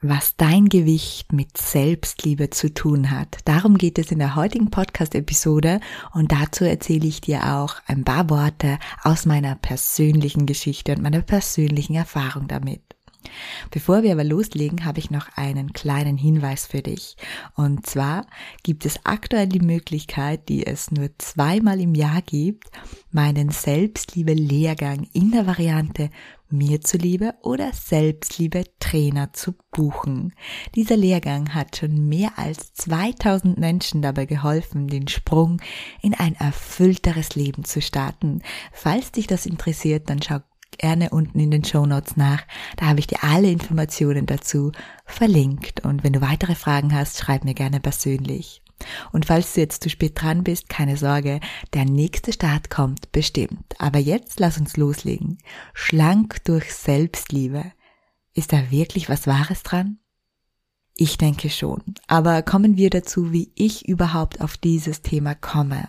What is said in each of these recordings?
Was dein Gewicht mit Selbstliebe zu tun hat. Darum geht es in der heutigen Podcast-Episode und dazu erzähle ich dir auch ein paar Worte aus meiner persönlichen Geschichte und meiner persönlichen Erfahrung damit. Bevor wir aber loslegen, habe ich noch einen kleinen Hinweis für dich. Und zwar gibt es aktuell die Möglichkeit, die es nur zweimal im Jahr gibt, meinen Selbstliebe-Lehrgang in der Variante mir zuliebe oder Selbstliebe Trainer zu buchen. Dieser Lehrgang hat schon mehr als 2000 Menschen dabei geholfen, den Sprung in ein erfüllteres Leben zu starten. Falls dich das interessiert, dann schau gerne unten in den Show Notes nach. Da habe ich dir alle Informationen dazu verlinkt. Und wenn du weitere Fragen hast, schreib mir gerne persönlich. Und falls du jetzt zu spät dran bist, keine Sorge, der nächste Start kommt bestimmt. Aber jetzt lass uns loslegen. Schlank durch Selbstliebe. Ist da wirklich was Wahres dran? Ich denke schon. Aber kommen wir dazu, wie ich überhaupt auf dieses Thema komme.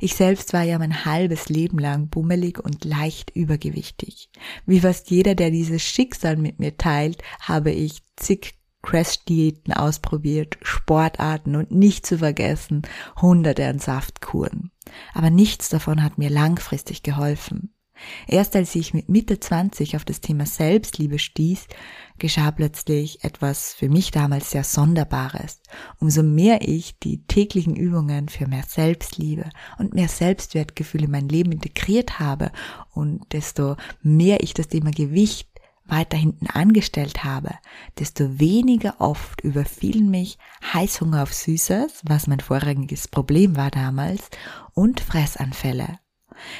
Ich selbst war ja mein halbes Leben lang bummelig und leicht übergewichtig. Wie fast jeder, der dieses Schicksal mit mir teilt, habe ich zig Crash-Diäten ausprobiert, Sportarten und nicht zu vergessen, hunderte an Saftkuren. Aber nichts davon hat mir langfristig geholfen. Erst als ich mit Mitte 20 auf das Thema Selbstliebe stieß, geschah plötzlich etwas für mich damals sehr Sonderbares. Umso mehr ich die täglichen Übungen für mehr Selbstliebe und mehr Selbstwertgefühl in mein Leben integriert habe und desto mehr ich das Thema Gewicht weiter hinten angestellt habe, desto weniger oft überfielen mich Heißhunger auf Süßes, was mein vorrangiges Problem war damals, und Fressanfälle.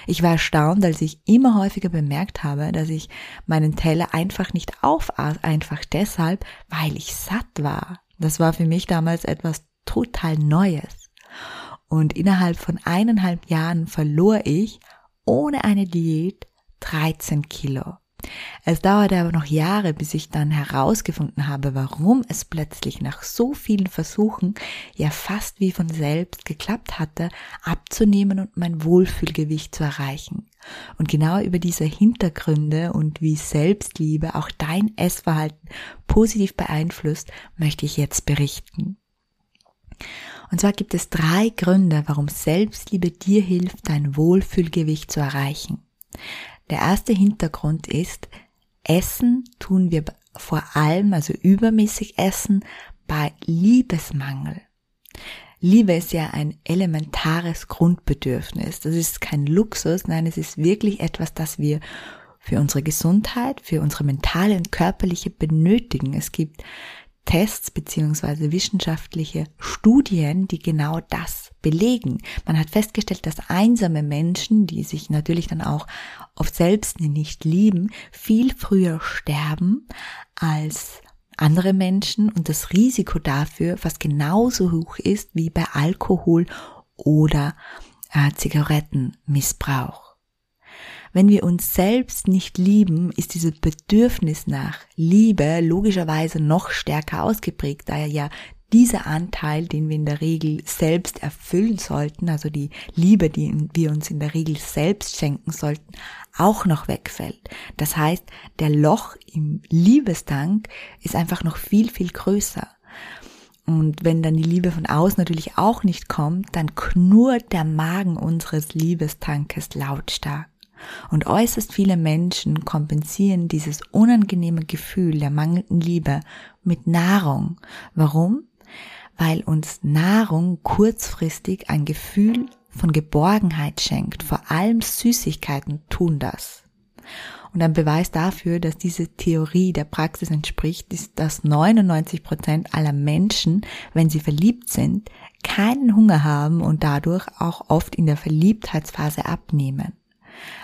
Ich war erstaunt, als ich immer häufiger bemerkt habe, dass ich meinen Teller einfach nicht aufaß, einfach deshalb, weil ich satt war. Das war für mich damals etwas total Neues. Und innerhalb von eineinhalb Jahren verlor ich ohne eine Diät 13 Kilo. Es dauerte aber noch Jahre, bis ich dann herausgefunden habe, warum es plötzlich nach so vielen Versuchen ja fast wie von selbst geklappt hatte, abzunehmen und mein Wohlfühlgewicht zu erreichen. Und genau über diese Hintergründe und wie Selbstliebe auch dein Essverhalten positiv beeinflusst, möchte ich jetzt berichten. Und zwar gibt es drei Gründe, warum Selbstliebe dir hilft, dein Wohlfühlgewicht zu erreichen. Der erste Hintergrund ist, Essen tun wir vor allem, also übermäßig Essen, bei Liebesmangel. Liebe ist ja ein elementares Grundbedürfnis. Das ist kein Luxus, nein, es ist wirklich etwas, das wir für unsere Gesundheit, für unsere mentale und körperliche benötigen. Es gibt Tests beziehungsweise wissenschaftliche Studien, die genau das belegen. Man hat festgestellt, dass einsame Menschen, die sich natürlich dann auch oft selbst nicht lieben, viel früher sterben als andere Menschen und das Risiko dafür fast genauso hoch ist wie bei Alkohol oder äh, Zigarettenmissbrauch. Wenn wir uns selbst nicht lieben, ist dieses Bedürfnis nach Liebe logischerweise noch stärker ausgeprägt, da ja dieser Anteil, den wir in der Regel selbst erfüllen sollten, also die Liebe, die wir uns in der Regel selbst schenken sollten, auch noch wegfällt. Das heißt, der Loch im Liebesdank ist einfach noch viel, viel größer. Und wenn dann die Liebe von außen natürlich auch nicht kommt, dann knurrt der Magen unseres Liebestankes lautstark. Und äußerst viele Menschen kompensieren dieses unangenehme Gefühl der mangelnden Liebe mit Nahrung. Warum? Weil uns Nahrung kurzfristig ein Gefühl von Geborgenheit schenkt. Vor allem Süßigkeiten tun das. Und ein Beweis dafür, dass diese Theorie der Praxis entspricht, ist, dass 99 Prozent aller Menschen, wenn sie verliebt sind, keinen Hunger haben und dadurch auch oft in der Verliebtheitsphase abnehmen.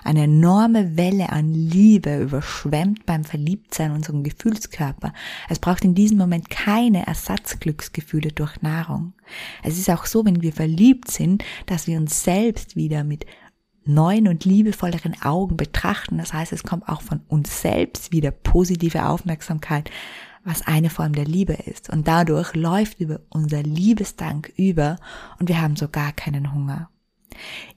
Eine enorme Welle an Liebe überschwemmt beim Verliebtsein unseren Gefühlskörper. Es braucht in diesem Moment keine Ersatzglücksgefühle durch Nahrung. Es ist auch so, wenn wir verliebt sind, dass wir uns selbst wieder mit neuen und liebevolleren Augen betrachten. Das heißt, es kommt auch von uns selbst wieder positive Aufmerksamkeit, was eine Form der Liebe ist. Und dadurch läuft über unser Liebesdank über und wir haben so gar keinen Hunger.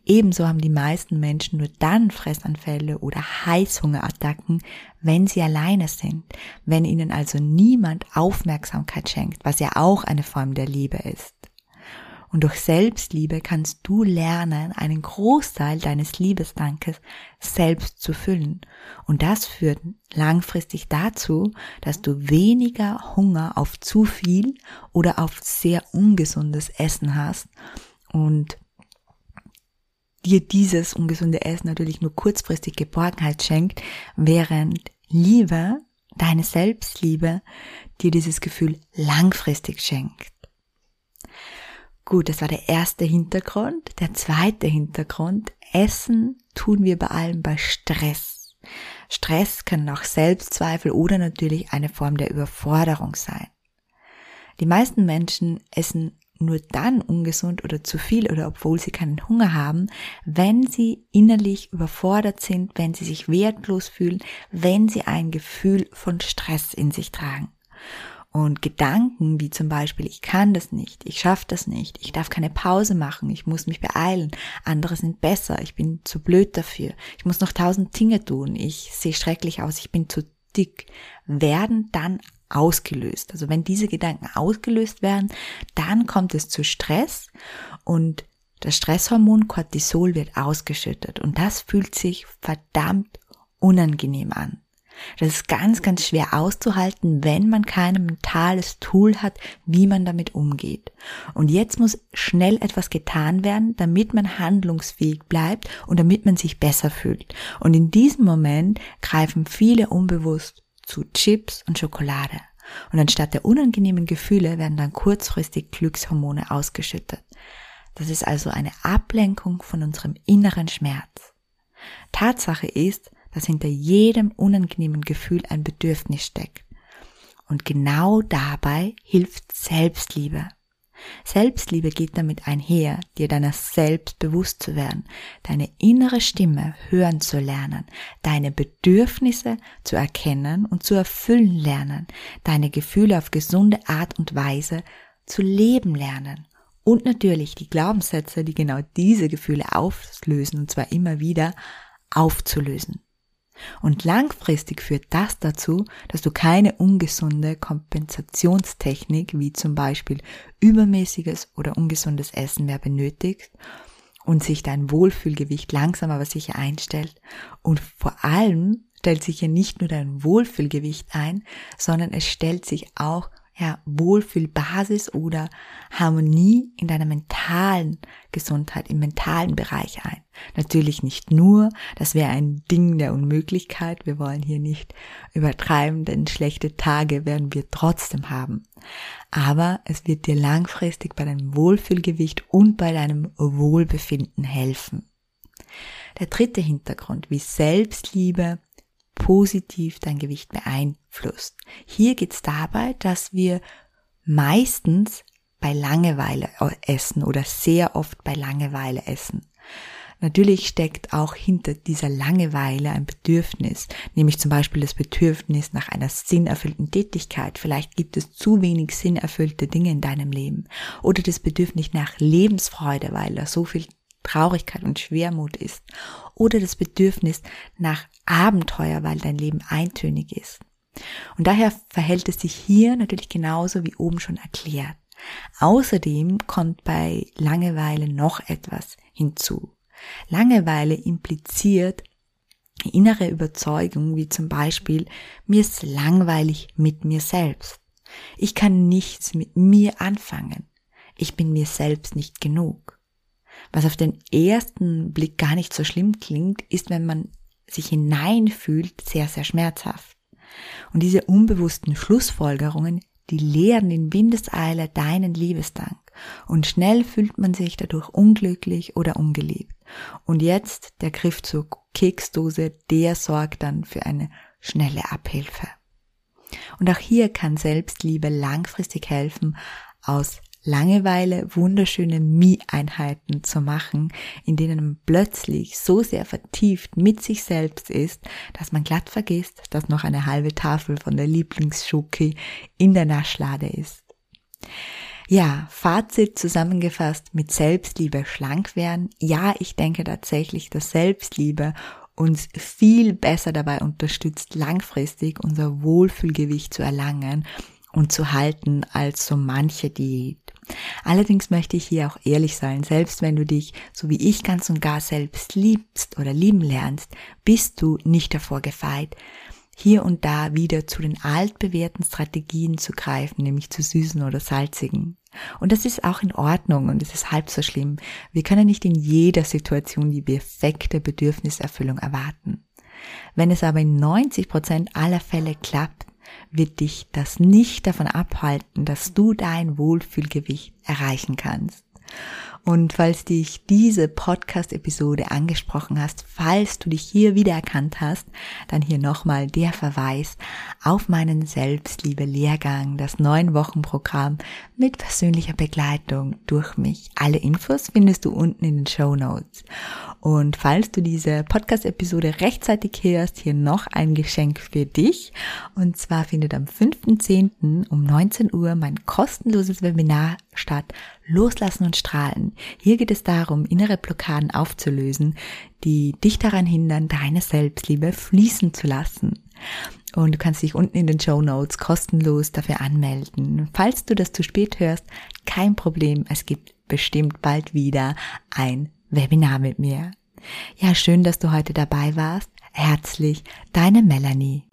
Ebenso haben die meisten Menschen nur dann Fressanfälle oder Heißhungerattacken, wenn sie alleine sind, wenn ihnen also niemand Aufmerksamkeit schenkt, was ja auch eine Form der Liebe ist. Und durch Selbstliebe kannst du lernen, einen Großteil deines Liebesdankes selbst zu füllen. Und das führt langfristig dazu, dass du weniger Hunger auf zu viel oder auf sehr ungesundes Essen hast und dir dieses ungesunde Essen natürlich nur kurzfristig Geborgenheit schenkt, während Liebe, deine Selbstliebe, dir dieses Gefühl langfristig schenkt. Gut, das war der erste Hintergrund. Der zweite Hintergrund, Essen tun wir bei allem bei Stress. Stress kann auch Selbstzweifel oder natürlich eine Form der Überforderung sein. Die meisten Menschen essen nur dann ungesund oder zu viel oder obwohl sie keinen Hunger haben, wenn sie innerlich überfordert sind, wenn sie sich wertlos fühlen, wenn sie ein Gefühl von Stress in sich tragen. Und Gedanken wie zum Beispiel, ich kann das nicht, ich schaffe das nicht, ich darf keine Pause machen, ich muss mich beeilen, andere sind besser, ich bin zu blöd dafür, ich muss noch tausend Dinge tun, ich sehe schrecklich aus, ich bin zu dick, werden dann ausgelöst. Also wenn diese Gedanken ausgelöst werden, dann kommt es zu Stress und das Stresshormon Cortisol wird ausgeschüttet und das fühlt sich verdammt unangenehm an. Das ist ganz, ganz schwer auszuhalten, wenn man kein mentales Tool hat, wie man damit umgeht. Und jetzt muss schnell etwas getan werden, damit man handlungsfähig bleibt und damit man sich besser fühlt. Und in diesem Moment greifen viele unbewusst zu Chips und Schokolade. Und anstatt der unangenehmen Gefühle werden dann kurzfristig Glückshormone ausgeschüttet. Das ist also eine Ablenkung von unserem inneren Schmerz. Tatsache ist, dass hinter jedem unangenehmen Gefühl ein Bedürfnis steckt. Und genau dabei hilft Selbstliebe. Selbstliebe geht damit einher, dir deiner selbst bewusst zu werden, deine innere Stimme hören zu lernen, deine Bedürfnisse zu erkennen und zu erfüllen lernen, deine Gefühle auf gesunde Art und Weise zu leben lernen und natürlich die Glaubenssätze, die genau diese Gefühle auflösen, und zwar immer wieder, aufzulösen. Und langfristig führt das dazu, dass du keine ungesunde Kompensationstechnik wie zum Beispiel übermäßiges oder ungesundes Essen mehr benötigst und sich dein Wohlfühlgewicht langsam aber sicher einstellt. Und vor allem stellt sich ja nicht nur dein Wohlfühlgewicht ein, sondern es stellt sich auch ja, Wohlfühlbasis oder Harmonie in deiner mentalen Gesundheit, im mentalen Bereich ein. Natürlich nicht nur, das wäre ein Ding der Unmöglichkeit. Wir wollen hier nicht übertreiben, denn schlechte Tage werden wir trotzdem haben. Aber es wird dir langfristig bei deinem Wohlfühlgewicht und bei deinem Wohlbefinden helfen. Der dritte Hintergrund, wie Selbstliebe positiv dein Gewicht beeinflusst. Hier geht es dabei, dass wir meistens bei Langeweile essen oder sehr oft bei Langeweile essen. Natürlich steckt auch hinter dieser Langeweile ein Bedürfnis, nämlich zum Beispiel das Bedürfnis nach einer sinnerfüllten Tätigkeit. Vielleicht gibt es zu wenig sinnerfüllte Dinge in deinem Leben. Oder das Bedürfnis nach Lebensfreude, weil da so viel Traurigkeit und Schwermut ist. Oder das Bedürfnis nach Abenteuer, weil dein Leben eintönig ist. Und daher verhält es sich hier natürlich genauso wie oben schon erklärt. Außerdem kommt bei Langeweile noch etwas hinzu. Langeweile impliziert innere Überzeugung, wie zum Beispiel, mir ist langweilig mit mir selbst. Ich kann nichts mit mir anfangen. Ich bin mir selbst nicht genug. Was auf den ersten Blick gar nicht so schlimm klingt, ist, wenn man sich hineinfühlt, sehr, sehr schmerzhaft. Und diese unbewussten Schlussfolgerungen, die leeren in Windeseile deinen Liebesdank. und schnell fühlt man sich dadurch unglücklich oder ungeliebt. Und jetzt der Griff zur Keksdose, der sorgt dann für eine schnelle Abhilfe. Und auch hier kann Selbstliebe langfristig helfen, aus Langeweile wunderschöne Me-Einheiten zu machen, in denen man plötzlich so sehr vertieft mit sich selbst ist, dass man glatt vergisst, dass noch eine halbe Tafel von der Lieblingsschoki in der Naschlade ist. Ja, Fazit zusammengefasst mit Selbstliebe schlank werden. Ja, ich denke tatsächlich, dass Selbstliebe uns viel besser dabei unterstützt, langfristig unser Wohlfühlgewicht zu erlangen und zu halten als so manche Diät. Allerdings möchte ich hier auch ehrlich sein, selbst wenn du dich, so wie ich ganz und gar selbst liebst oder lieben lernst, bist du nicht davor gefeit, hier und da wieder zu den altbewährten Strategien zu greifen, nämlich zu süßen oder salzigen. Und das ist auch in Ordnung und es ist halb so schlimm. Wir können nicht in jeder Situation die perfekte Bedürfniserfüllung erwarten. Wenn es aber in 90 Prozent aller Fälle klappt, wird dich das nicht davon abhalten, dass du dein Wohlfühlgewicht erreichen kannst. Und falls dich diese Podcast-Episode angesprochen hast, falls du dich hier wiedererkannt hast, dann hier nochmal der Verweis auf meinen Selbstliebe-Lehrgang, das neun Wochen Programm mit persönlicher Begleitung durch mich. Alle Infos findest du unten in den Show Notes. Und falls du diese Podcast-Episode rechtzeitig hörst, hier noch ein Geschenk für dich. Und zwar findet am 5.10. um 19 Uhr mein kostenloses Webinar statt Loslassen und Strahlen. Hier geht es darum, innere Blockaden aufzulösen, die dich daran hindern, deine Selbstliebe fließen zu lassen. Und du kannst dich unten in den Show Notes kostenlos dafür anmelden. Falls du das zu spät hörst, kein Problem. Es gibt bestimmt bald wieder ein Webinar mit mir. Ja, schön, dass du heute dabei warst. Herzlich, deine Melanie.